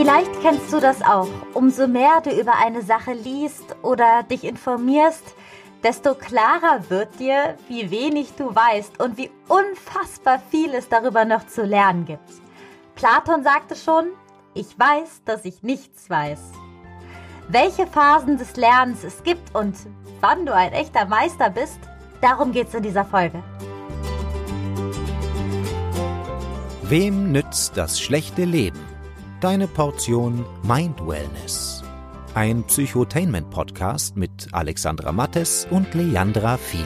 Vielleicht kennst du das auch. Umso mehr du über eine Sache liest oder dich informierst, desto klarer wird dir, wie wenig du weißt und wie unfassbar viel es darüber noch zu lernen gibt. Platon sagte schon, ich weiß, dass ich nichts weiß. Welche Phasen des Lernens es gibt und wann du ein echter Meister bist, darum geht's in dieser Folge. Wem nützt das schlechte Leben? Deine Portion Mind Wellness. Ein Psychotainment-Podcast mit Alexandra Mattes und Leandra Fili.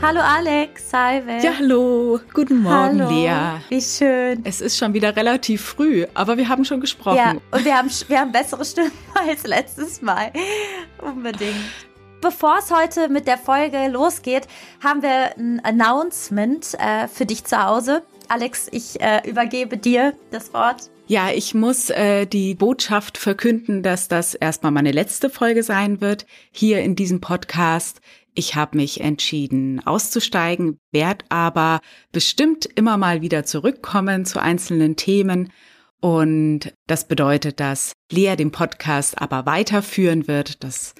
Hallo Alex, Salve. Ja, hallo. Guten Morgen, hallo. Lea. Wie schön. Es ist schon wieder relativ früh, aber wir haben schon gesprochen. Ja, und wir haben, wir haben bessere Stimmen als letztes Mal. Unbedingt. Bevor es heute mit der Folge losgeht, haben wir ein Announcement äh, für dich zu Hause. Alex, ich äh, übergebe dir das Wort. Ja, ich muss äh, die Botschaft verkünden, dass das erstmal meine letzte Folge sein wird hier in diesem Podcast. Ich habe mich entschieden auszusteigen, werde aber bestimmt immer mal wieder zurückkommen zu einzelnen Themen. Und das bedeutet, dass Lea den Podcast aber weiterführen wird. Das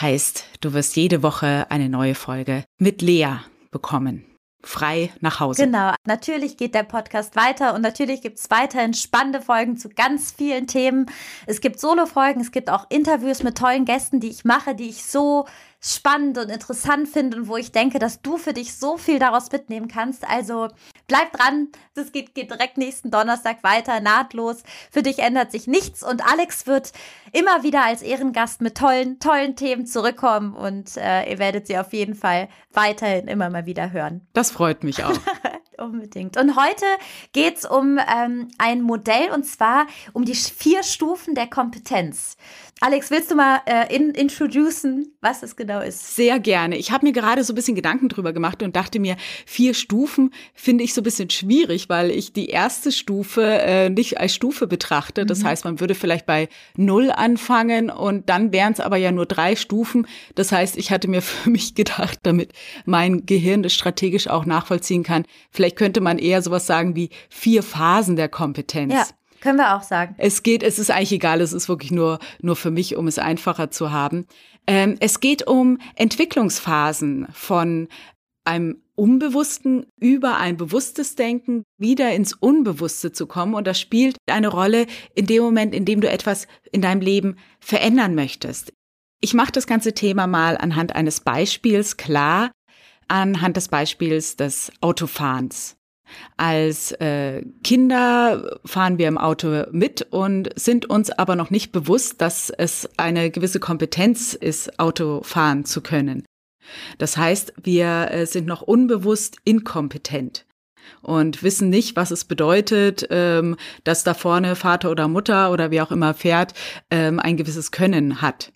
heißt, du wirst jede Woche eine neue Folge mit Lea bekommen frei nach Hause. Genau, natürlich geht der Podcast weiter und natürlich gibt es weiterhin spannende Folgen zu ganz vielen Themen. Es gibt Solo-Folgen, es gibt auch Interviews mit tollen Gästen, die ich mache, die ich so spannend und interessant finde und wo ich denke, dass du für dich so viel daraus mitnehmen kannst. Also bleib dran, das geht, geht direkt nächsten Donnerstag weiter, nahtlos. Für dich ändert sich nichts und Alex wird immer wieder als Ehrengast mit tollen, tollen Themen zurückkommen und äh, ihr werdet sie auf jeden Fall weiterhin immer mal wieder hören. Das freut mich auch. Unbedingt. Und heute geht's um ähm, ein Modell und zwar um die vier Stufen der Kompetenz. Alex, willst du mal äh, in, introducen, was es genau ist? Sehr gerne. Ich habe mir gerade so ein bisschen Gedanken drüber gemacht und dachte mir, vier Stufen finde ich so ein bisschen schwierig, weil ich die erste Stufe äh, nicht als Stufe betrachte. Das mhm. heißt, man würde vielleicht bei null anfangen und dann wären es aber ja nur drei Stufen. Das heißt, ich hatte mir für mich gedacht, damit mein Gehirn das strategisch auch nachvollziehen kann, vielleicht könnte man eher sowas sagen wie vier Phasen der Kompetenz. Ja. Können wir auch sagen. Es geht, es ist eigentlich egal, es ist wirklich nur, nur für mich, um es einfacher zu haben. Ähm, es geht um Entwicklungsphasen von einem Unbewussten über ein bewusstes Denken wieder ins Unbewusste zu kommen. Und das spielt eine Rolle in dem Moment, in dem du etwas in deinem Leben verändern möchtest. Ich mache das ganze Thema mal anhand eines Beispiels klar, anhand des Beispiels des Autofahrens. Als äh, Kinder fahren wir im Auto mit und sind uns aber noch nicht bewusst, dass es eine gewisse Kompetenz ist, Auto fahren zu können. Das heißt, wir äh, sind noch unbewusst inkompetent und wissen nicht, was es bedeutet, ähm, dass da vorne Vater oder Mutter oder wie auch immer fährt, ähm, ein gewisses Können hat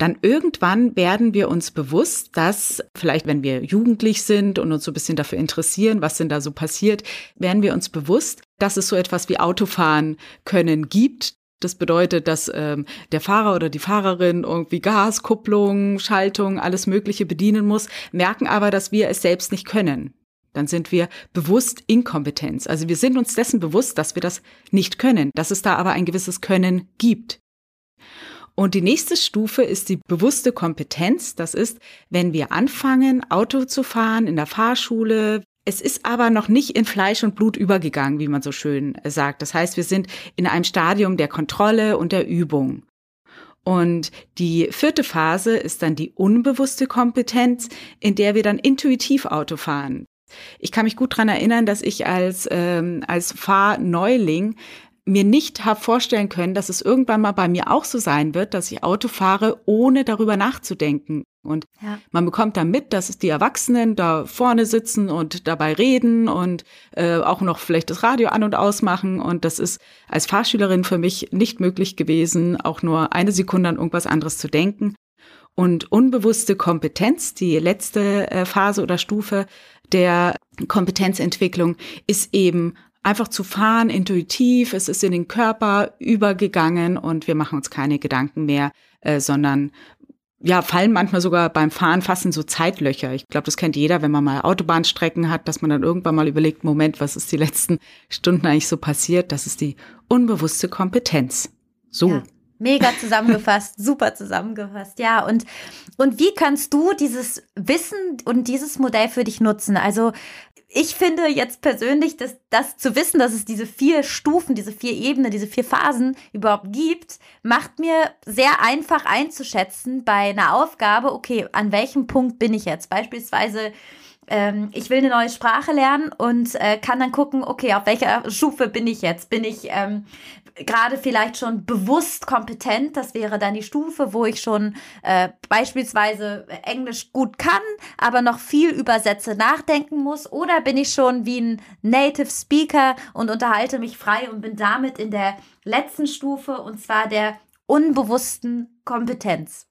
dann irgendwann werden wir uns bewusst, dass vielleicht, wenn wir jugendlich sind und uns so ein bisschen dafür interessieren, was denn da so passiert, werden wir uns bewusst, dass es so etwas wie Autofahren können gibt. Das bedeutet, dass ähm, der Fahrer oder die Fahrerin irgendwie Gas, Kupplung, Schaltung, alles Mögliche bedienen muss, merken aber, dass wir es selbst nicht können. Dann sind wir bewusst Inkompetenz. Also wir sind uns dessen bewusst, dass wir das nicht können, dass es da aber ein gewisses Können gibt. Und die nächste Stufe ist die bewusste Kompetenz. Das ist, wenn wir anfangen, Auto zu fahren in der Fahrschule. Es ist aber noch nicht in Fleisch und Blut übergegangen, wie man so schön sagt. Das heißt, wir sind in einem Stadium der Kontrolle und der Übung. Und die vierte Phase ist dann die unbewusste Kompetenz, in der wir dann intuitiv Auto fahren. Ich kann mich gut dran erinnern, dass ich als, ähm, als Fahrneuling mir nicht habe vorstellen können, dass es irgendwann mal bei mir auch so sein wird, dass ich Auto fahre, ohne darüber nachzudenken. Und ja. man bekommt dann mit, dass die Erwachsenen da vorne sitzen und dabei reden und äh, auch noch vielleicht das Radio an und ausmachen. Und das ist als Fahrschülerin für mich nicht möglich gewesen, auch nur eine Sekunde an irgendwas anderes zu denken. Und unbewusste Kompetenz, die letzte äh, Phase oder Stufe der Kompetenzentwicklung, ist eben einfach zu fahren, intuitiv, es ist in den Körper übergegangen und wir machen uns keine Gedanken mehr, äh, sondern ja, fallen manchmal sogar beim Fahren fast in so Zeitlöcher. Ich glaube, das kennt jeder, wenn man mal Autobahnstrecken hat, dass man dann irgendwann mal überlegt, Moment, was ist die letzten Stunden eigentlich so passiert? Das ist die unbewusste Kompetenz. So. Ja. Mega zusammengefasst, super zusammengefasst. Ja, und, und wie kannst du dieses Wissen und dieses Modell für dich nutzen? Also, ich finde jetzt persönlich, dass das zu wissen, dass es diese vier Stufen, diese vier Ebenen, diese vier Phasen überhaupt gibt, macht mir sehr einfach einzuschätzen bei einer Aufgabe, okay, an welchem Punkt bin ich jetzt? Beispielsweise, ähm, ich will eine neue Sprache lernen und äh, kann dann gucken, okay, auf welcher Stufe bin ich jetzt? Bin ich ähm, gerade vielleicht schon bewusst kompetent. Das wäre dann die Stufe, wo ich schon äh, beispielsweise Englisch gut kann, aber noch viel über Sätze nachdenken muss. Oder bin ich schon wie ein Native Speaker und unterhalte mich frei und bin damit in der letzten Stufe und zwar der unbewussten Kompetenz.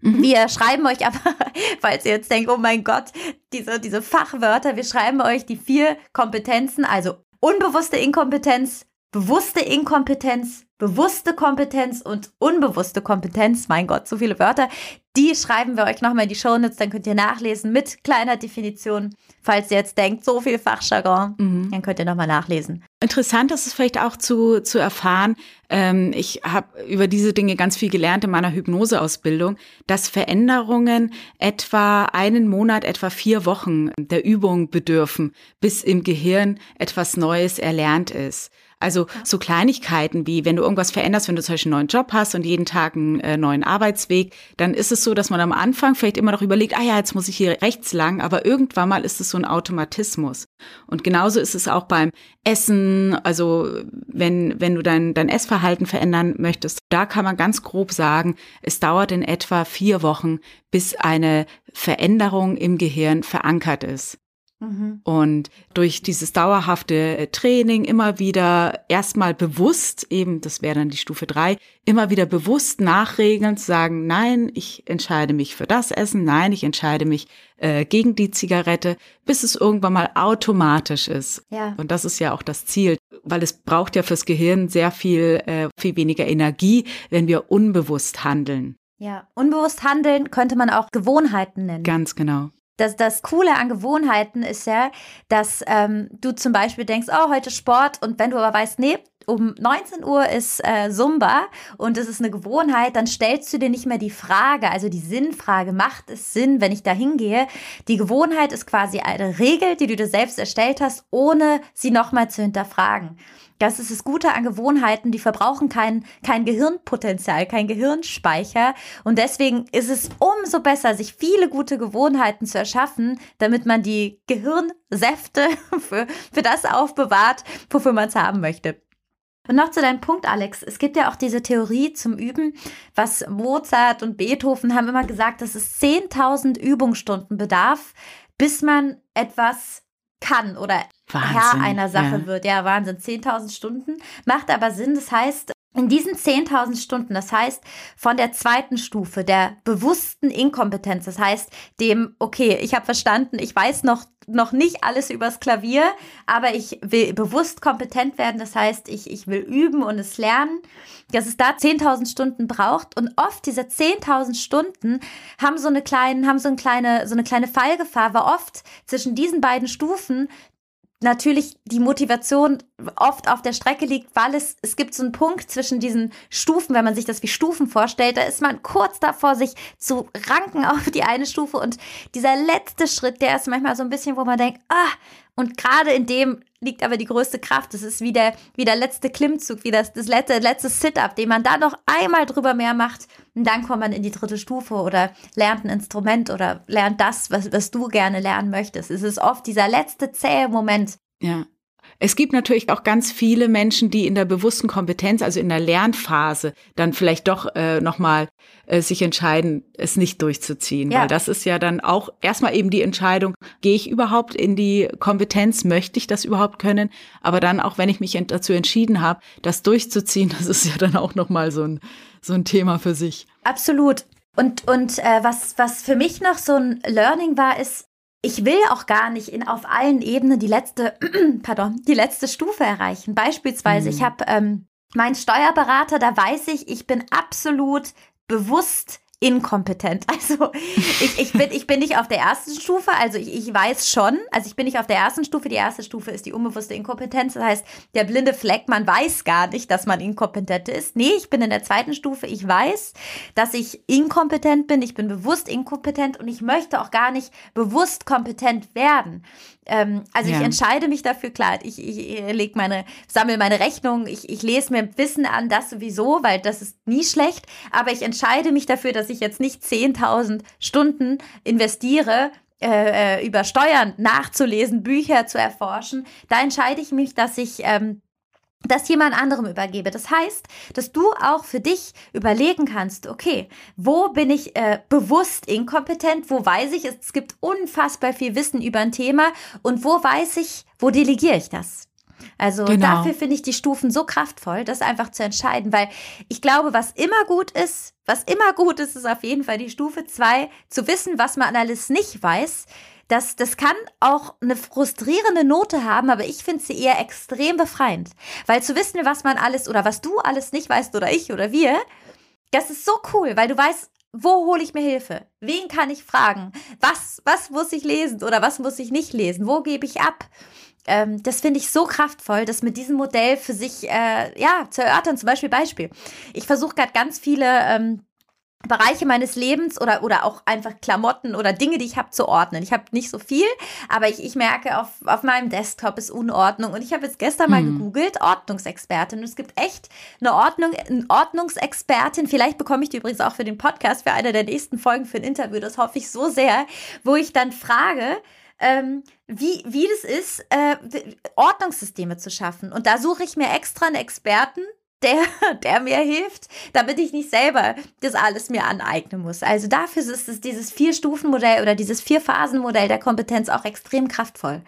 Mhm. Wir schreiben euch aber, falls ihr jetzt denkt, oh mein Gott, diese, diese Fachwörter, wir schreiben euch die vier Kompetenzen, also unbewusste Inkompetenz, bewusste Inkompetenz, bewusste Kompetenz und unbewusste Kompetenz, mein Gott, so viele Wörter, die schreiben wir euch nochmal in die Shownotes, dann könnt ihr nachlesen mit kleiner Definition. Falls ihr jetzt denkt, so viel Fachjargon, mhm. dann könnt ihr nochmal nachlesen. Interessant ist es vielleicht auch zu, zu erfahren, ähm, ich habe über diese Dinge ganz viel gelernt in meiner Hypnoseausbildung, dass Veränderungen etwa einen Monat, etwa vier Wochen der Übung bedürfen, bis im Gehirn etwas Neues erlernt ist. Also so Kleinigkeiten wie, wenn du irgendwas veränderst, wenn du zum Beispiel einen neuen Job hast und jeden Tag einen äh, neuen Arbeitsweg, dann ist es so, dass man am Anfang vielleicht immer noch überlegt, ah ja, jetzt muss ich hier rechts lang, aber irgendwann mal ist es so ein Automatismus. Und genauso ist es auch beim Essen, also wenn, wenn du dein, dein Essverhalten verändern möchtest, da kann man ganz grob sagen, es dauert in etwa vier Wochen, bis eine Veränderung im Gehirn verankert ist. Mhm. Und durch dieses dauerhafte äh, Training immer wieder erstmal bewusst, eben, das wäre dann die Stufe drei, immer wieder bewusst nachregeln, zu sagen, nein, ich entscheide mich für das Essen, nein, ich entscheide mich äh, gegen die Zigarette, bis es irgendwann mal automatisch ist. Ja. Und das ist ja auch das Ziel, weil es braucht ja fürs Gehirn sehr viel, äh, viel weniger Energie, wenn wir unbewusst handeln. Ja, unbewusst handeln könnte man auch Gewohnheiten nennen. Ganz genau. Das, das Coole an Gewohnheiten ist ja, dass ähm, du zum Beispiel denkst, oh, heute Sport und wenn du aber weißt, nee, um 19 Uhr ist äh, Zumba und es ist eine Gewohnheit, dann stellst du dir nicht mehr die Frage, also die Sinnfrage, macht es Sinn, wenn ich da hingehe? Die Gewohnheit ist quasi eine Regel, die du dir selbst erstellt hast, ohne sie nochmal zu hinterfragen. Das ist das Gute an Gewohnheiten, die verbrauchen kein, kein Gehirnpotenzial, kein Gehirnspeicher. Und deswegen ist es umso besser, sich viele gute Gewohnheiten zu erschaffen, damit man die Gehirnsäfte für, für das aufbewahrt, wofür man es haben möchte. Und noch zu deinem Punkt, Alex. Es gibt ja auch diese Theorie zum Üben, was Mozart und Beethoven haben immer gesagt, dass es 10.000 Übungsstunden bedarf, bis man etwas kann oder Wahnsinn, Herr einer Sache ja. wird. Ja, Wahnsinn. 10.000 Stunden. Macht aber Sinn. Das heißt, in diesen 10.000 Stunden, das heißt von der zweiten Stufe, der bewussten Inkompetenz, das heißt dem, okay, ich habe verstanden, ich weiß noch, noch nicht alles übers Klavier, aber ich will bewusst kompetent werden, das heißt, ich, ich will üben und es lernen, dass es da 10.000 Stunden braucht. Und oft diese 10.000 Stunden haben so eine kleine, haben so eine kleine, so eine kleine Fallgefahr, weil oft zwischen diesen beiden Stufen natürlich die Motivation oft auf der Strecke liegt, weil es, es gibt so einen Punkt zwischen diesen Stufen, wenn man sich das wie Stufen vorstellt, da ist man kurz davor, sich zu ranken auf die eine Stufe und dieser letzte Schritt, der ist manchmal so ein bisschen, wo man denkt, ah, und gerade in dem liegt aber die größte Kraft. Das ist wie der, wie der letzte Klimmzug, wie das, das letzte, letzte Sit-up, den man da noch einmal drüber mehr macht. Und dann kommt man in die dritte Stufe oder lernt ein Instrument oder lernt das, was, was du gerne lernen möchtest. Es ist oft dieser letzte zähe Moment. Ja. Es gibt natürlich auch ganz viele Menschen, die in der bewussten Kompetenz, also in der Lernphase, dann vielleicht doch äh, nochmal äh, sich entscheiden, es nicht durchzuziehen. Ja. Weil das ist ja dann auch erstmal eben die Entscheidung, gehe ich überhaupt in die Kompetenz, möchte ich das überhaupt können? Aber dann auch, wenn ich mich dazu entschieden habe, das durchzuziehen, das ist ja dann auch nochmal so ein, so ein Thema für sich. Absolut. Und, und äh, was, was für mich noch so ein Learning war, ist, ich will auch gar nicht in, auf allen Ebenen die letzte, pardon, die letzte Stufe erreichen. Beispielsweise, mhm. ich habe ähm, meinen Steuerberater, da weiß ich, ich bin absolut bewusst inkompetent. Also ich, ich, bin, ich bin nicht auf der ersten Stufe, also ich, ich weiß schon, also ich bin nicht auf der ersten Stufe. Die erste Stufe ist die unbewusste Inkompetenz. Das heißt, der blinde Fleck, man weiß gar nicht, dass man inkompetent ist. Nee, ich bin in der zweiten Stufe. Ich weiß, dass ich inkompetent bin. Ich bin bewusst inkompetent und ich möchte auch gar nicht bewusst kompetent werden. Ähm, also ja. ich entscheide mich dafür, klar, ich, ich, ich leg meine, sammle meine Rechnung, ich, ich lese mir Wissen an, das sowieso, weil das ist nie schlecht, aber ich entscheide mich dafür, dass ich jetzt nicht 10.000 Stunden investiere, äh, äh, über Steuern nachzulesen, Bücher zu erforschen. Da entscheide ich mich, dass ich ähm, das jemand anderem übergebe. Das heißt, dass du auch für dich überlegen kannst, okay, wo bin ich äh, bewusst inkompetent, wo weiß ich, es gibt unfassbar viel Wissen über ein Thema und wo weiß ich, wo delegiere ich das? Also genau. dafür finde ich die Stufen so kraftvoll, das einfach zu entscheiden, weil ich glaube, was immer gut ist, was immer gut ist, ist auf jeden Fall die Stufe zwei zu wissen, was man alles nicht weiß, das, das kann auch eine frustrierende Note haben, aber ich finde sie eher extrem befreiend. Weil zu wissen, was man alles oder was du alles nicht weißt oder ich oder wir, das ist so cool, weil du weißt, wo hole ich mir Hilfe? Wen kann ich fragen? Was, was muss ich lesen oder was muss ich nicht lesen? Wo gebe ich ab? Ähm, das finde ich so kraftvoll, das mit diesem Modell für sich äh, ja zu erörtern. Zum Beispiel Beispiel. Ich versuche gerade ganz viele ähm, Bereiche meines Lebens oder, oder auch einfach Klamotten oder Dinge, die ich habe, zu ordnen. Ich habe nicht so viel, aber ich, ich merke, auf, auf meinem Desktop ist Unordnung. Und ich habe jetzt gestern mal hm. gegoogelt, Ordnungsexpertin. Und es gibt echt eine Ordnung, eine Ordnungsexpertin. Vielleicht bekomme ich die übrigens auch für den Podcast, für eine der nächsten Folgen für ein Interview. Das hoffe ich so sehr, wo ich dann frage, ähm, wie, wie das ist, äh, Ordnungssysteme zu schaffen. Und da suche ich mir extra einen Experten, der, der mir hilft, damit ich nicht selber das alles mir aneignen muss. Also dafür ist es dieses Vier-Stufen-Modell oder dieses Vier-Phasen-Modell der Kompetenz auch extrem kraftvoll.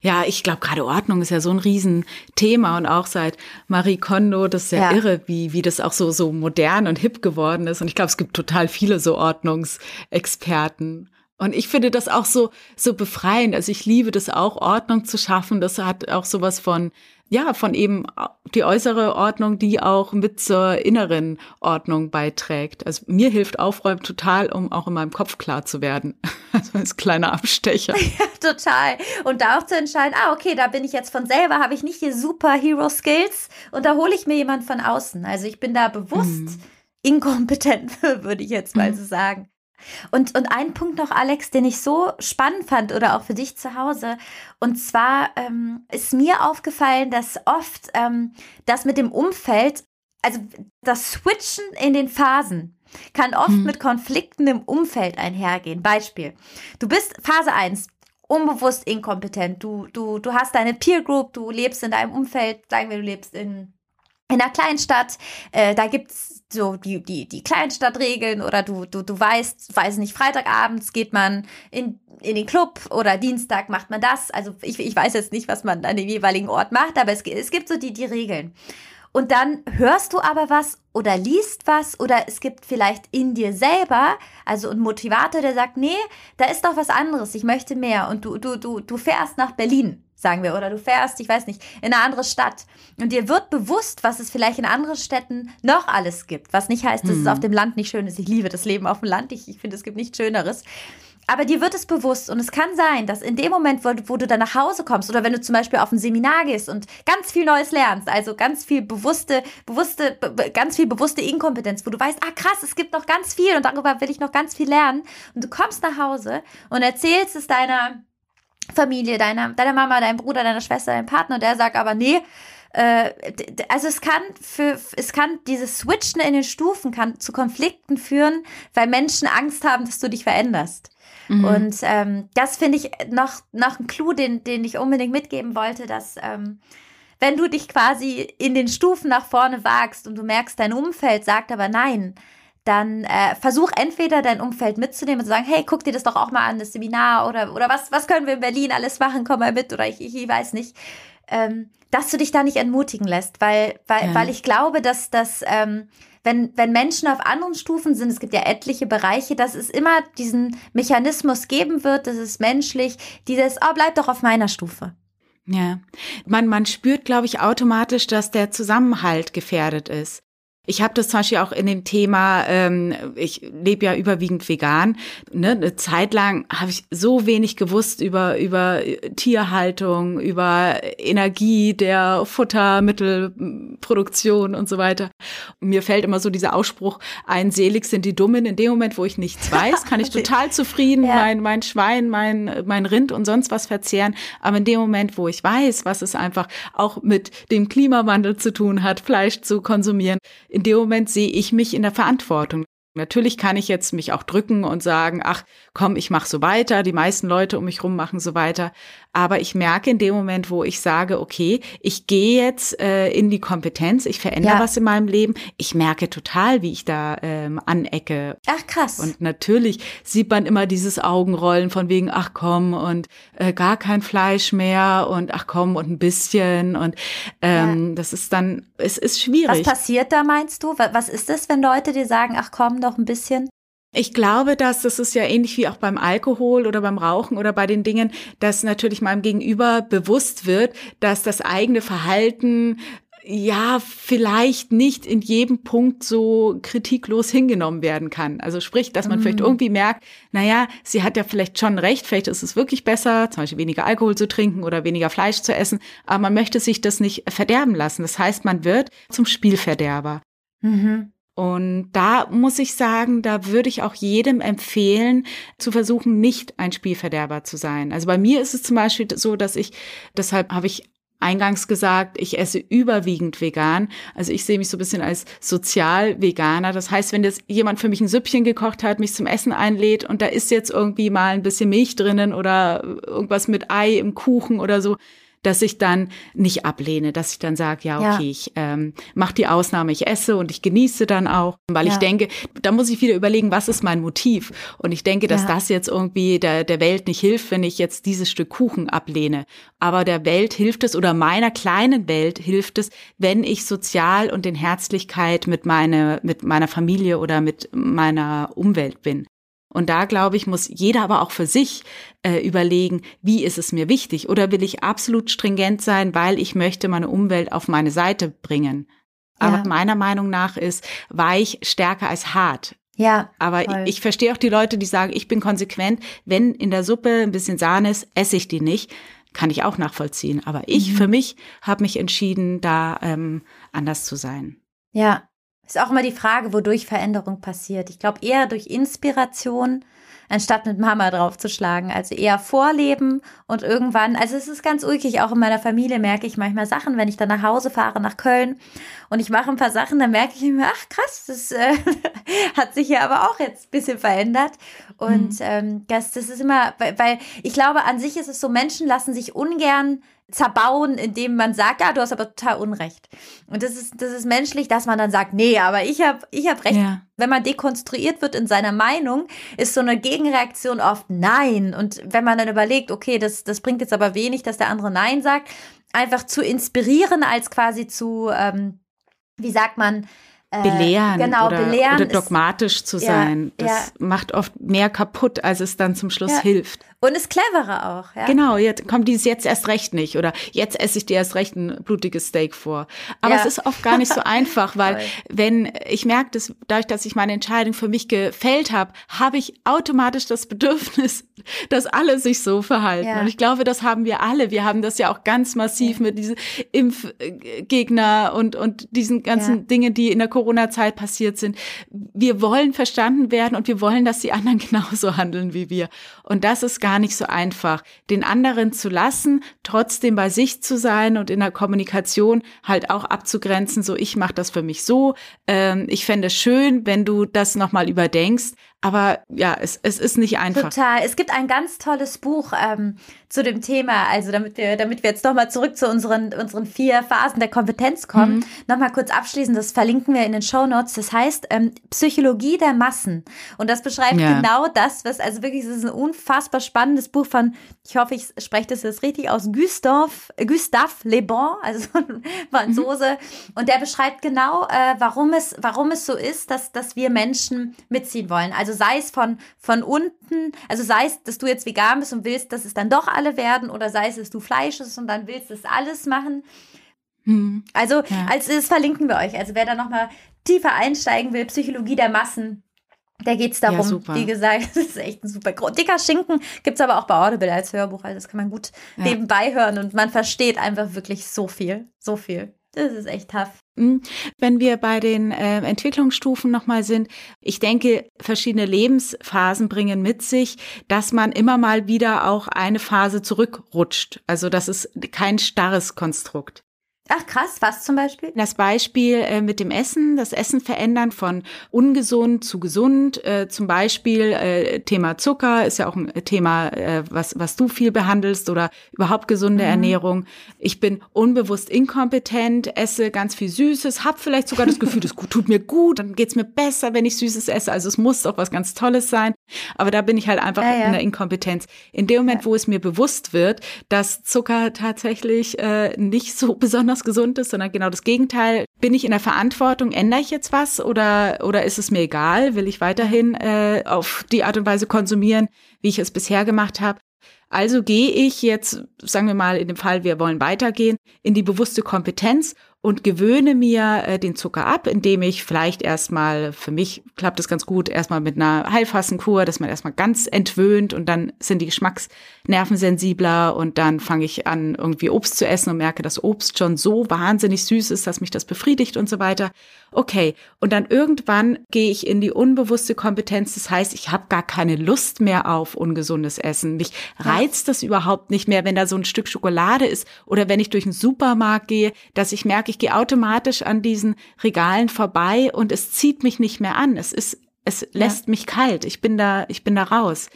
Ja, ich glaube, gerade Ordnung ist ja so ein Riesenthema und auch seit Marie Kondo, das ist ja, ja, irre, wie, wie das auch so, so modern und hip geworden ist. Und ich glaube, es gibt total viele so Ordnungsexperten. Und ich finde das auch so, so befreiend. Also ich liebe das auch, Ordnung zu schaffen. Das hat auch sowas von, ja, von eben die äußere Ordnung, die auch mit zur inneren Ordnung beiträgt. Also mir hilft Aufräumen total, um auch in meinem Kopf klar zu werden. Also als kleiner Abstecher. Ja, total. Und da auch zu entscheiden, ah, okay, da bin ich jetzt von selber, habe ich nicht hier super Hero Skills und da hole ich mir jemand von außen. Also ich bin da bewusst mhm. inkompetent, würde ich jetzt mal mhm. so sagen. Und, und ein Punkt noch, Alex, den ich so spannend fand oder auch für dich zu Hause. Und zwar ähm, ist mir aufgefallen, dass oft ähm, das mit dem Umfeld, also das Switchen in den Phasen, kann oft hm. mit Konflikten im Umfeld einhergehen. Beispiel. Du bist Phase 1, unbewusst inkompetent. Du, du, du hast deine Peer Group, du lebst in deinem Umfeld, sagen wir, du lebst in in einer Kleinstadt, äh, da gibt's so die, die, die Kleinstadtregeln oder du, du, du weißt, weiß nicht, Freitagabends geht man in, in den Club oder Dienstag macht man das. Also ich, ich weiß jetzt nicht, was man an dem jeweiligen Ort macht, aber es, es gibt so die, die Regeln. Und dann hörst du aber was oder liest was oder es gibt vielleicht in dir selber, also ein Motivator, der sagt, nee, da ist doch was anderes, ich möchte mehr. Und du, du, du, du fährst nach Berlin sagen wir, oder du fährst, ich weiß nicht, in eine andere Stadt und dir wird bewusst, was es vielleicht in anderen Städten noch alles gibt, was nicht heißt, dass hm. es auf dem Land nicht schön ist. Ich liebe das Leben auf dem Land, ich, ich finde, es gibt nichts Schöneres. Aber dir wird es bewusst und es kann sein, dass in dem Moment, wo, wo, du dann nach Hause kommst oder wenn du zum Beispiel auf ein Seminar gehst und ganz viel Neues lernst, also ganz viel bewusste, bewusste, be, ganz viel bewusste Inkompetenz, wo du weißt, ah krass, es gibt noch ganz viel und darüber will ich noch ganz viel lernen und du kommst nach Hause und erzählst es deiner Familie, deiner, deiner Mama, deinem Bruder, deiner Schwester, deinem Partner, der sagt aber, nee, äh, also es kann für es kann dieses Switchen in den Stufen kann zu Konflikten führen, weil Menschen Angst haben, dass du dich veränderst. Mhm. Und ähm, das finde ich noch noch ein Clou, den den ich unbedingt mitgeben wollte, dass ähm, wenn du dich quasi in den Stufen nach vorne wagst und du merkst, dein Umfeld sagt aber nein, dann äh, versuch entweder dein Umfeld mitzunehmen und zu sagen, hey, guck dir das doch auch mal an, das Seminar oder, oder was, was können wir in Berlin alles machen, komm mal mit oder ich, ich, ich weiß nicht. Ähm, dass du dich da nicht entmutigen lässt, weil, weil, ja. weil ich glaube, dass, dass ähm, wenn, wenn Menschen auf anderen Stufen sind, es gibt ja etliche Bereiche, dass es immer diesen Mechanismus geben wird, das ist menschlich, dieses, oh, bleib doch auf meiner Stufe. Ja, man, man spürt, glaube ich, automatisch, dass der Zusammenhalt gefährdet ist. Ich habe das zum Beispiel auch in dem Thema, ähm, ich lebe ja überwiegend vegan. Ne? Eine Zeit lang habe ich so wenig gewusst über, über Tierhaltung, über Energie der Futtermittelproduktion und so weiter. Mir fällt immer so dieser Ausspruch ein, selig sind die Dummen. In dem Moment, wo ich nichts weiß, kann ich total zufrieden ja. mein, mein Schwein, mein, mein Rind und sonst was verzehren. Aber in dem Moment, wo ich weiß, was es einfach auch mit dem Klimawandel zu tun hat, Fleisch zu konsumieren, in dem Moment sehe ich mich in der Verantwortung. Natürlich kann ich jetzt mich auch drücken und sagen, ach komm, ich mache so weiter, die meisten Leute um mich rum machen so weiter. Aber ich merke in dem Moment, wo ich sage, okay, ich gehe jetzt äh, in die Kompetenz, ich verändere ja. was in meinem Leben, ich merke total, wie ich da ähm, anecke. Ach krass. Und natürlich sieht man immer dieses Augenrollen von wegen, ach komm, und äh, gar kein Fleisch mehr und ach komm, und ein bisschen. Und ähm, ja. das ist dann, es ist schwierig. Was passiert da, meinst du? Was ist das, wenn Leute dir sagen, ach komm, doch ein bisschen? Ich glaube, dass das ist ja ähnlich wie auch beim Alkohol oder beim Rauchen oder bei den Dingen, dass natürlich meinem Gegenüber bewusst wird, dass das eigene Verhalten ja, vielleicht nicht in jedem Punkt so kritiklos hingenommen werden kann. Also sprich, dass man mm. vielleicht irgendwie merkt, naja, sie hat ja vielleicht schon recht, vielleicht ist es wirklich besser, zum Beispiel weniger Alkohol zu trinken oder weniger Fleisch zu essen, aber man möchte sich das nicht verderben lassen. Das heißt, man wird zum Spielverderber. Mhm. Und da muss ich sagen, da würde ich auch jedem empfehlen, zu versuchen, nicht ein Spielverderber zu sein. Also bei mir ist es zum Beispiel so, dass ich, deshalb habe ich eingangs gesagt, ich esse überwiegend vegan. Also ich sehe mich so ein bisschen als Sozial-Veganer. Das heißt, wenn jetzt jemand für mich ein Süppchen gekocht hat, mich zum Essen einlädt und da ist jetzt irgendwie mal ein bisschen Milch drinnen oder irgendwas mit Ei im Kuchen oder so, dass ich dann nicht ablehne, dass ich dann sage, ja, okay, ja. ich ähm, mache die Ausnahme, ich esse und ich genieße dann auch, weil ja. ich denke, da muss ich wieder überlegen, was ist mein Motiv? Und ich denke, dass ja. das jetzt irgendwie der, der Welt nicht hilft, wenn ich jetzt dieses Stück Kuchen ablehne. Aber der Welt hilft es oder meiner kleinen Welt hilft es, wenn ich sozial und in Herzlichkeit mit, meine, mit meiner Familie oder mit meiner Umwelt bin. Und da, glaube ich, muss jeder aber auch für sich äh, überlegen, wie ist es mir wichtig? Oder will ich absolut stringent sein, weil ich möchte meine Umwelt auf meine Seite bringen? Aber meiner Meinung nach ist weich stärker als hart. Ja. Aber ich, ich, verstehe auch die Leute, die sagen, ich bin konsequent. Wenn in der Suppe ein bisschen Sahne ist, esse ich die nicht. Kann ich auch nachvollziehen. Aber ich mhm. für mich habe mich entschieden, da ähm, anders zu sein. Ja, ist auch immer die Frage, wodurch Veränderung passiert. Ich glaube eher durch Inspiration, anstatt mit Mama draufzuschlagen. Also eher vorleben und irgendwann, also es ist ganz ulkig, auch in meiner Familie merke ich manchmal Sachen, wenn ich dann nach Hause fahre, nach Köln und ich mache ein paar Sachen, dann merke ich mir, ach krass, das äh, hat sich ja aber auch jetzt ein bisschen verändert. Und mhm. ähm, das, das ist immer, weil, weil ich glaube, an sich ist es so, Menschen lassen sich ungern zerbauen, indem man sagt, ja, du hast aber total Unrecht. Und das ist, das ist menschlich, dass man dann sagt, nee, aber ich habe ich hab recht. Ja. Wenn man dekonstruiert wird in seiner Meinung, ist so eine Gegenreaktion oft Nein. Und wenn man dann überlegt, okay, das, das bringt jetzt aber wenig, dass der andere Nein sagt, einfach zu inspirieren als quasi zu, ähm, wie sagt man, äh, belehren, genau, oder, belehren oder dogmatisch ist, zu sein. Ja, das ja. macht oft mehr kaputt, als es dann zum Schluss ja. hilft. Und ist cleverer auch. Ja? Genau, jetzt kommt dieses jetzt erst recht nicht oder jetzt esse ich dir erst recht ein blutiges Steak vor. Aber ja. es ist oft gar nicht so einfach, weil wenn ich merke, dass dadurch, dass ich meine Entscheidung für mich gefällt habe, habe ich automatisch das Bedürfnis, dass alle sich so verhalten. Ja. Und ich glaube, das haben wir alle. Wir haben das ja auch ganz massiv mit diesen Impfgegner und, und diesen ganzen Dingen, die in der Corona-Zeit passiert sind. Wir wollen verstanden werden und wir wollen, dass die anderen genauso handeln wie wir. Und das ist gar nicht so einfach, den anderen zu lassen, trotzdem bei sich zu sein und in der Kommunikation halt auch abzugrenzen, so ich mache das für mich so. Ähm, ich fände es schön, wenn du das nochmal überdenkst. Aber ja, es, es ist nicht einfach. Total. Es gibt ein ganz tolles Buch ähm, zu dem Thema. Also damit wir, damit wir jetzt nochmal zurück zu unseren, unseren vier Phasen der Kompetenz kommen, mhm. nochmal kurz abschließen. Das verlinken wir in den Show Notes. Das heißt ähm, Psychologie der Massen. Und das beschreibt ja. genau das, was also wirklich, es ist ein unfassbar spannendes Buch von, ich hoffe, ich spreche das jetzt richtig aus, Gustave, Gustave Le Bon, also Franzose. Mhm. Und der beschreibt genau, äh, warum es, warum es so ist, dass, dass wir Menschen mitziehen wollen. Also also sei es von, von unten, also sei es, dass du jetzt vegan bist und willst, dass es dann doch alle werden, oder sei es, dass du Fleisch isst und dann willst es alles machen. Hm. Also, ja. als das verlinken wir euch. Also wer da nochmal tiefer einsteigen will, Psychologie der Massen, da geht es darum, ja, wie gesagt, das ist echt ein super dicker Schinken. Gibt es aber auch bei Audible als Hörbuch. Also das kann man gut ja. nebenbei hören und man versteht einfach wirklich so viel. So viel. Das ist echt tough. Hm. Wenn wir bei den äh, Entwicklungsstufen nochmal sind, ich denke, verschiedene Lebensphasen bringen mit sich, dass man immer mal wieder auch eine Phase zurückrutscht. Also das ist kein starres Konstrukt. Ach krass, was zum Beispiel? Das Beispiel äh, mit dem Essen, das Essen verändern von ungesund zu gesund. Äh, zum Beispiel äh, Thema Zucker ist ja auch ein Thema, äh, was, was du viel behandelst oder überhaupt gesunde mhm. Ernährung. Ich bin unbewusst inkompetent, esse ganz viel Süßes, habe vielleicht sogar das Gefühl, das tut mir gut, dann geht's mir besser, wenn ich Süßes esse. Also es muss doch was ganz Tolles sein. Aber da bin ich halt einfach ja, ja. in der Inkompetenz. In dem Moment, ja. wo es mir bewusst wird, dass Zucker tatsächlich äh, nicht so besonders besonders gesund ist, sondern genau das Gegenteil. Bin ich in der Verantwortung? Ändere ich jetzt was oder, oder ist es mir egal? Will ich weiterhin äh, auf die Art und Weise konsumieren, wie ich es bisher gemacht habe? Also gehe ich jetzt, sagen wir mal, in dem Fall, wir wollen weitergehen, in die bewusste Kompetenz und gewöhne mir äh, den Zucker ab, indem ich vielleicht erstmal, für mich klappt es ganz gut, erstmal mit einer Heilfastenkur, dass man erstmal ganz entwöhnt und dann sind die Geschmacksnerven sensibler und dann fange ich an, irgendwie Obst zu essen und merke, dass Obst schon so wahnsinnig süß ist, dass mich das befriedigt und so weiter. Okay, und dann irgendwann gehe ich in die unbewusste Kompetenz, das heißt, ich habe gar keine Lust mehr auf ungesundes Essen. Mich reizt das überhaupt nicht mehr, wenn da so ein Stück Schokolade ist oder wenn ich durch den Supermarkt gehe, dass ich merke, ich gehe automatisch an diesen Regalen vorbei und es zieht mich nicht mehr an. Es ist, es lässt ja. mich kalt. Ich bin da, ich bin da raus.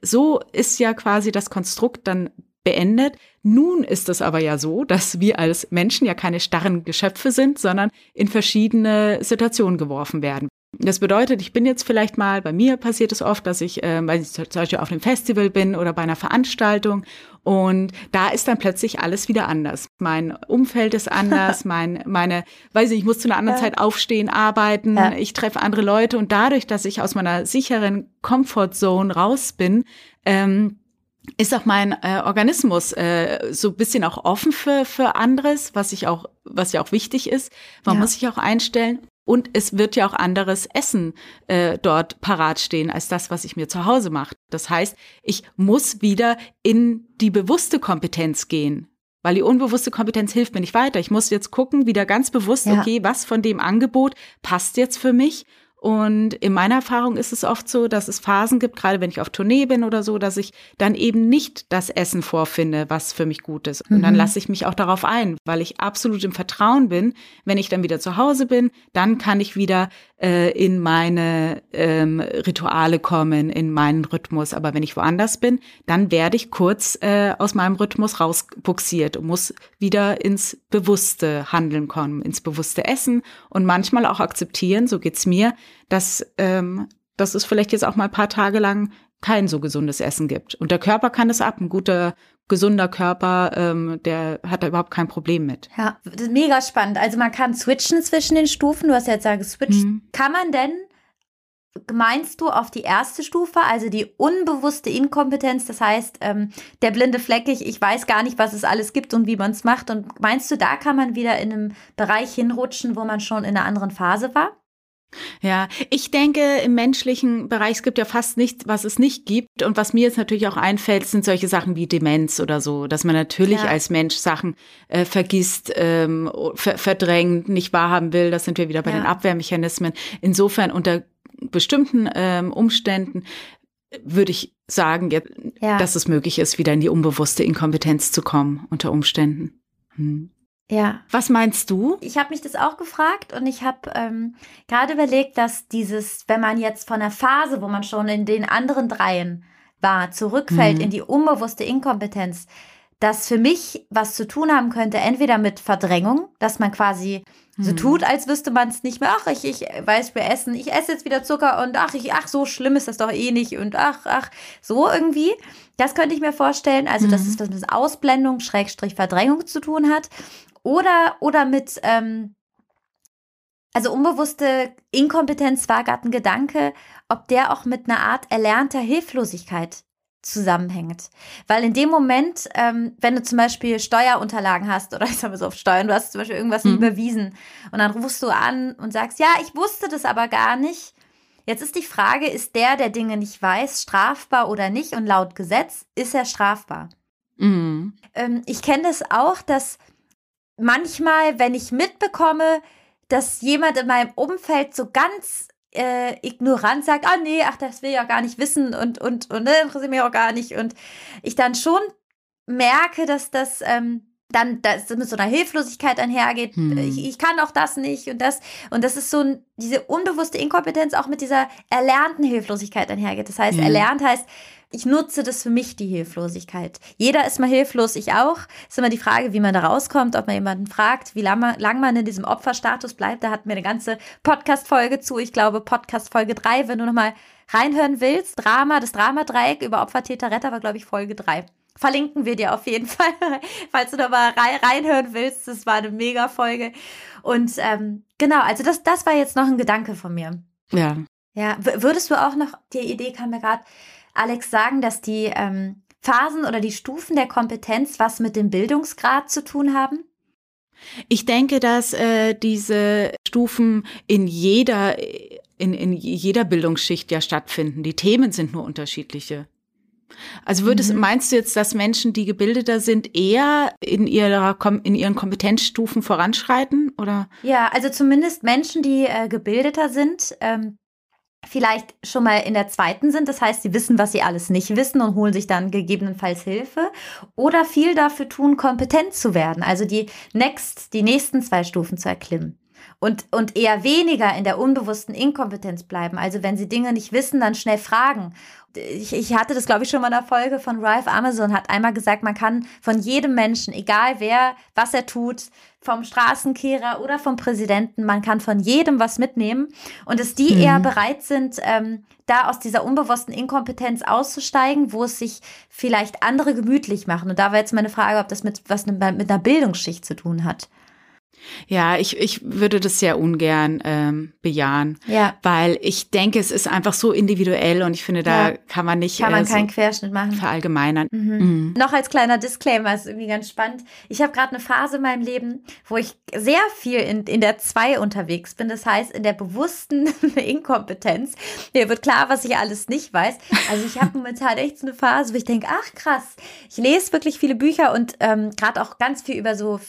So ist ja quasi das Konstrukt dann beendet. Nun ist es aber ja so, dass wir als Menschen ja keine starren Geschöpfe sind, sondern in verschiedene Situationen geworfen werden. Das bedeutet, ich bin jetzt vielleicht mal, bei mir passiert es oft, dass ich, äh, weil ich zum Beispiel auf einem Festival bin oder bei einer Veranstaltung und da ist dann plötzlich alles wieder anders. Mein Umfeld ist anders, mein, meine, weiß ich, ich muss zu einer anderen ja. Zeit aufstehen, arbeiten, ja. ich treffe andere Leute und dadurch, dass ich aus meiner sicheren Comfortzone raus bin, ähm, ist auch mein äh, Organismus äh, so ein bisschen auch offen für für anderes, was ich auch was ja auch wichtig ist. Man ja. muss sich auch einstellen und es wird ja auch anderes Essen äh, dort parat stehen als das, was ich mir zu Hause mache. Das heißt, ich muss wieder in die bewusste Kompetenz gehen. Weil die unbewusste Kompetenz hilft mir nicht weiter. Ich muss jetzt gucken, wieder ganz bewusst, ja. okay, was von dem Angebot passt jetzt für mich und in meiner Erfahrung ist es oft so, dass es Phasen gibt, gerade wenn ich auf Tournee bin oder so, dass ich dann eben nicht das Essen vorfinde, was für mich gut ist. Und dann mhm. lasse ich mich auch darauf ein, weil ich absolut im Vertrauen bin. Wenn ich dann wieder zu Hause bin, dann kann ich wieder äh, in meine ähm, Rituale kommen, in meinen Rhythmus. Aber wenn ich woanders bin, dann werde ich kurz äh, aus meinem Rhythmus rausbuxiert und muss wieder ins bewusste Handeln kommen, ins bewusste Essen und manchmal auch akzeptieren, so geht's mir, dass, ähm, dass es vielleicht jetzt auch mal ein paar Tage lang kein so gesundes Essen gibt. Und der Körper kann es ab. Ein guter, gesunder Körper, ähm, der hat da überhaupt kein Problem mit. Ja, das ist mega spannend. Also man kann switchen zwischen den Stufen. Du hast ja jetzt ja geswitcht. Mhm. Kann man denn, meinst du, auf die erste Stufe, also die unbewusste Inkompetenz, das heißt, ähm, der blinde Fleck, ich, ich weiß gar nicht, was es alles gibt und wie man es macht. Und meinst du, da kann man wieder in einem Bereich hinrutschen, wo man schon in einer anderen Phase war? Ja, ich denke, im menschlichen Bereich, es gibt ja fast nichts, was es nicht gibt. Und was mir jetzt natürlich auch einfällt, sind solche Sachen wie Demenz oder so, dass man natürlich ja. als Mensch Sachen äh, vergisst, ähm, ver verdrängt, nicht wahrhaben will. Das sind wir wieder bei ja. den Abwehrmechanismen. Insofern unter bestimmten ähm, Umständen würde ich sagen, ja. dass es möglich ist, wieder in die unbewusste Inkompetenz zu kommen unter Umständen. Hm. Ja. Was meinst du? Ich habe mich das auch gefragt und ich habe ähm, gerade überlegt, dass dieses, wenn man jetzt von der Phase, wo man schon in den anderen dreien war, zurückfällt mhm. in die unbewusste Inkompetenz, das für mich was zu tun haben könnte, entweder mit Verdrängung, dass man quasi so mhm. tut, als wüsste man es nicht mehr. Ach, ich, ich weiß, wir essen, ich esse jetzt wieder Zucker und ach, ich, ach, so schlimm ist das doch eh nicht und ach, ach, so irgendwie. Das könnte ich mir vorstellen. Also, mhm. dass es das mit Ausblendung, Schrägstrich, Verdrängung zu tun hat. Oder, oder mit, ähm, also unbewusste Inkompetenz war gerade ein Gedanke, ob der auch mit einer Art erlernter Hilflosigkeit zusammenhängt. Weil in dem Moment, ähm, wenn du zum Beispiel Steuerunterlagen hast, oder ich sag mal so auf Steuern, du hast zum Beispiel irgendwas mhm. überwiesen und dann rufst du an und sagst, ja, ich wusste das aber gar nicht. Jetzt ist die Frage, ist der, der Dinge nicht weiß, strafbar oder nicht? Und laut Gesetz ist er strafbar. Mhm. Ähm, ich kenne das auch, dass manchmal, wenn ich mitbekomme, dass jemand in meinem Umfeld so ganz äh, ignorant sagt, ah nee, ach, das will ich ja gar nicht wissen und, und, und, ne, interessiert mich auch gar nicht. Und ich dann schon merke, dass das, ähm, dann das mit so einer Hilflosigkeit einhergeht. Hm. Ich, ich, kann auch das nicht und das. Und das ist so ein, diese unbewusste Inkompetenz auch mit dieser erlernten Hilflosigkeit einhergeht. Das heißt, ja. erlernt heißt, ich nutze das für mich, die Hilflosigkeit. Jeder ist mal hilflos, ich auch. Ist immer die Frage, wie man da rauskommt, ob man jemanden fragt, wie lange lang man in diesem Opferstatus bleibt. Da hatten wir eine ganze Podcast-Folge zu. Ich glaube, Podcast-Folge 3, wenn du nochmal reinhören willst. Drama, das Dramadreieck über Opfer, Täter, Retter war, glaube ich, Folge 3. Verlinken wir dir auf jeden Fall, falls du da mal rein, reinhören willst. Das war eine mega Folge. Und ähm, genau, also das, das war jetzt noch ein Gedanke von mir. Ja. Ja, würdest du auch noch, die Idee kam mir gerade, Alex, sagen, dass die ähm, Phasen oder die Stufen der Kompetenz was mit dem Bildungsgrad zu tun haben? Ich denke, dass äh, diese Stufen in jeder, in, in jeder Bildungsschicht ja stattfinden. Die Themen sind nur unterschiedliche. Also würdest, mhm. meinst du jetzt, dass Menschen, die gebildeter sind, eher in ihrer in ihren Kompetenzstufen voranschreiten oder? Ja, also zumindest Menschen, die äh, gebildeter sind, ähm, vielleicht schon mal in der zweiten sind. Das heißt, sie wissen, was sie alles nicht wissen und holen sich dann gegebenenfalls Hilfe. Oder viel dafür tun, kompetent zu werden. Also die next, die nächsten zwei Stufen zu erklimmen. Und, und eher weniger in der unbewussten Inkompetenz bleiben. Also wenn sie Dinge nicht wissen, dann schnell fragen ich, ich hatte das, glaube ich, schon mal in einer Folge von Ralph Amazon, hat einmal gesagt, man kann von jedem Menschen, egal wer, was er tut, vom Straßenkehrer oder vom Präsidenten, man kann von jedem was mitnehmen und dass die mhm. eher bereit sind, ähm, da aus dieser unbewussten Inkompetenz auszusteigen, wo es sich vielleicht andere gemütlich machen. Und da war jetzt meine Frage, ob das mit was mit einer Bildungsschicht zu tun hat. Ja, ich, ich würde das sehr ungern ähm, bejahen, ja. weil ich denke, es ist einfach so individuell und ich finde, da ja. kann man nicht kann man äh, keinen Querschnitt machen. verallgemeinern. Mhm. Mhm. Noch als kleiner Disclaimer, ist irgendwie ganz spannend. Ich habe gerade eine Phase in meinem Leben, wo ich sehr viel in, in der Zwei unterwegs bin. Das heißt, in der bewussten Inkompetenz. Mir wird klar, was ich alles nicht weiß. Also ich habe momentan echt so eine Phase, wo ich denke, ach krass, ich lese wirklich viele Bücher und ähm, gerade auch ganz viel über so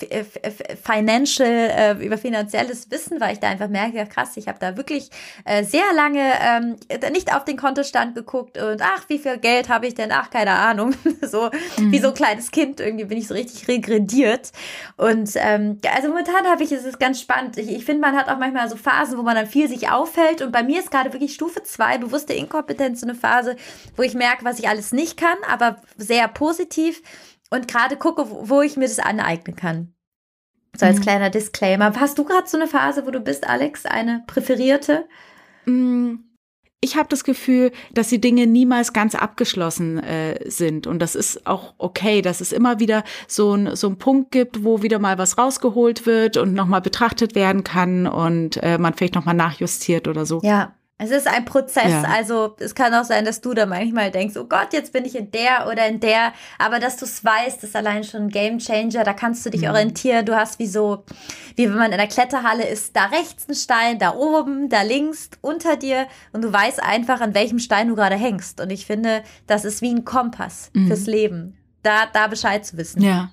Financial äh, über finanzielles Wissen, weil ich da einfach merke, ja krass, ich habe da wirklich äh, sehr lange ähm, nicht auf den Kontostand geguckt und ach, wie viel Geld habe ich denn? Ach, keine Ahnung. so mhm. wie so ein kleines Kind irgendwie bin ich so richtig regrediert. Und ähm, also momentan habe ich, es ist ganz spannend. Ich, ich finde, man hat auch manchmal so Phasen, wo man dann viel sich aufhält. Und bei mir ist gerade wirklich Stufe 2, bewusste Inkompetenz, so eine Phase, wo ich merke, was ich alles nicht kann, aber sehr positiv und gerade gucke, wo ich mir das aneignen kann. So als mhm. kleiner Disclaimer. Hast du gerade so eine Phase, wo du bist, Alex, eine präferierte? Mm, ich habe das Gefühl, dass die Dinge niemals ganz abgeschlossen äh, sind. Und das ist auch okay, dass es immer wieder so ein, so ein Punkt gibt, wo wieder mal was rausgeholt wird und nochmal betrachtet werden kann und äh, man vielleicht nochmal nachjustiert oder so. Ja, es ist ein Prozess, ja. also es kann auch sein, dass du da manchmal denkst, oh Gott, jetzt bin ich in der oder in der, aber dass du es weißt, ist allein schon ein Game Changer, da kannst du dich mhm. orientieren, du hast wie so, wie wenn man in der Kletterhalle ist, da rechts ein Stein, da oben, da links, unter dir und du weißt einfach, an welchem Stein du gerade hängst und ich finde, das ist wie ein Kompass mhm. fürs Leben, da, da Bescheid zu wissen. Ja.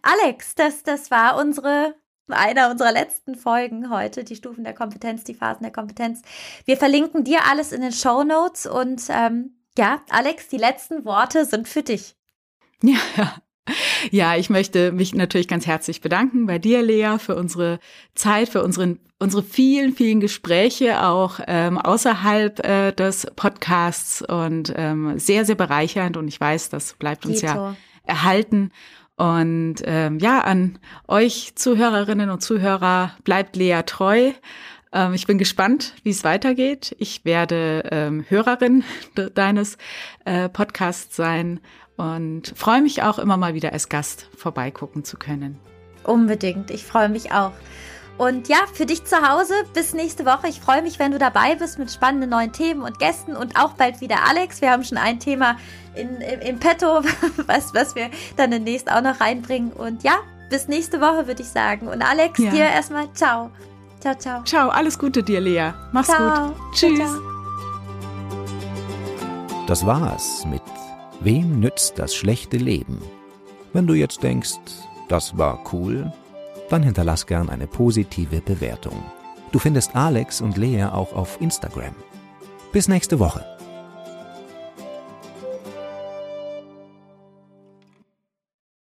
Alex, das, das war unsere einer unserer letzten Folgen heute, die Stufen der Kompetenz, die Phasen der Kompetenz. Wir verlinken dir alles in den Show Notes und ähm, ja, Alex, die letzten Worte sind für dich. Ja, ja. Ich möchte mich natürlich ganz herzlich bedanken bei dir, Lea, für unsere Zeit, für unseren, unsere vielen, vielen Gespräche auch ähm, außerhalb äh, des Podcasts und ähm, sehr, sehr bereichernd. Und ich weiß, das bleibt uns Dito. ja erhalten. Und ähm, ja, an euch Zuhörerinnen und Zuhörer bleibt Lea treu. Ähm, ich bin gespannt, wie es weitergeht. Ich werde ähm, Hörerin de deines äh, Podcasts sein und freue mich auch immer mal wieder als Gast vorbeigucken zu können. Unbedingt. Ich freue mich auch. Und ja, für dich zu Hause bis nächste Woche. Ich freue mich, wenn du dabei bist mit spannenden neuen Themen und Gästen und auch bald wieder Alex. Wir haben schon ein Thema in, im, im Petto, was, was wir dann demnächst auch noch reinbringen. Und ja, bis nächste Woche würde ich sagen. Und Alex, ja. dir erstmal ciao. Ciao, ciao. Ciao, alles Gute dir, Lea. Mach's ciao. gut. Tschüss. Ciao, ciao. Das war's mit Wem nützt das schlechte Leben? Wenn du jetzt denkst, das war cool, dann hinterlass gern eine positive Bewertung. Du findest Alex und Lea auch auf Instagram. Bis nächste Woche.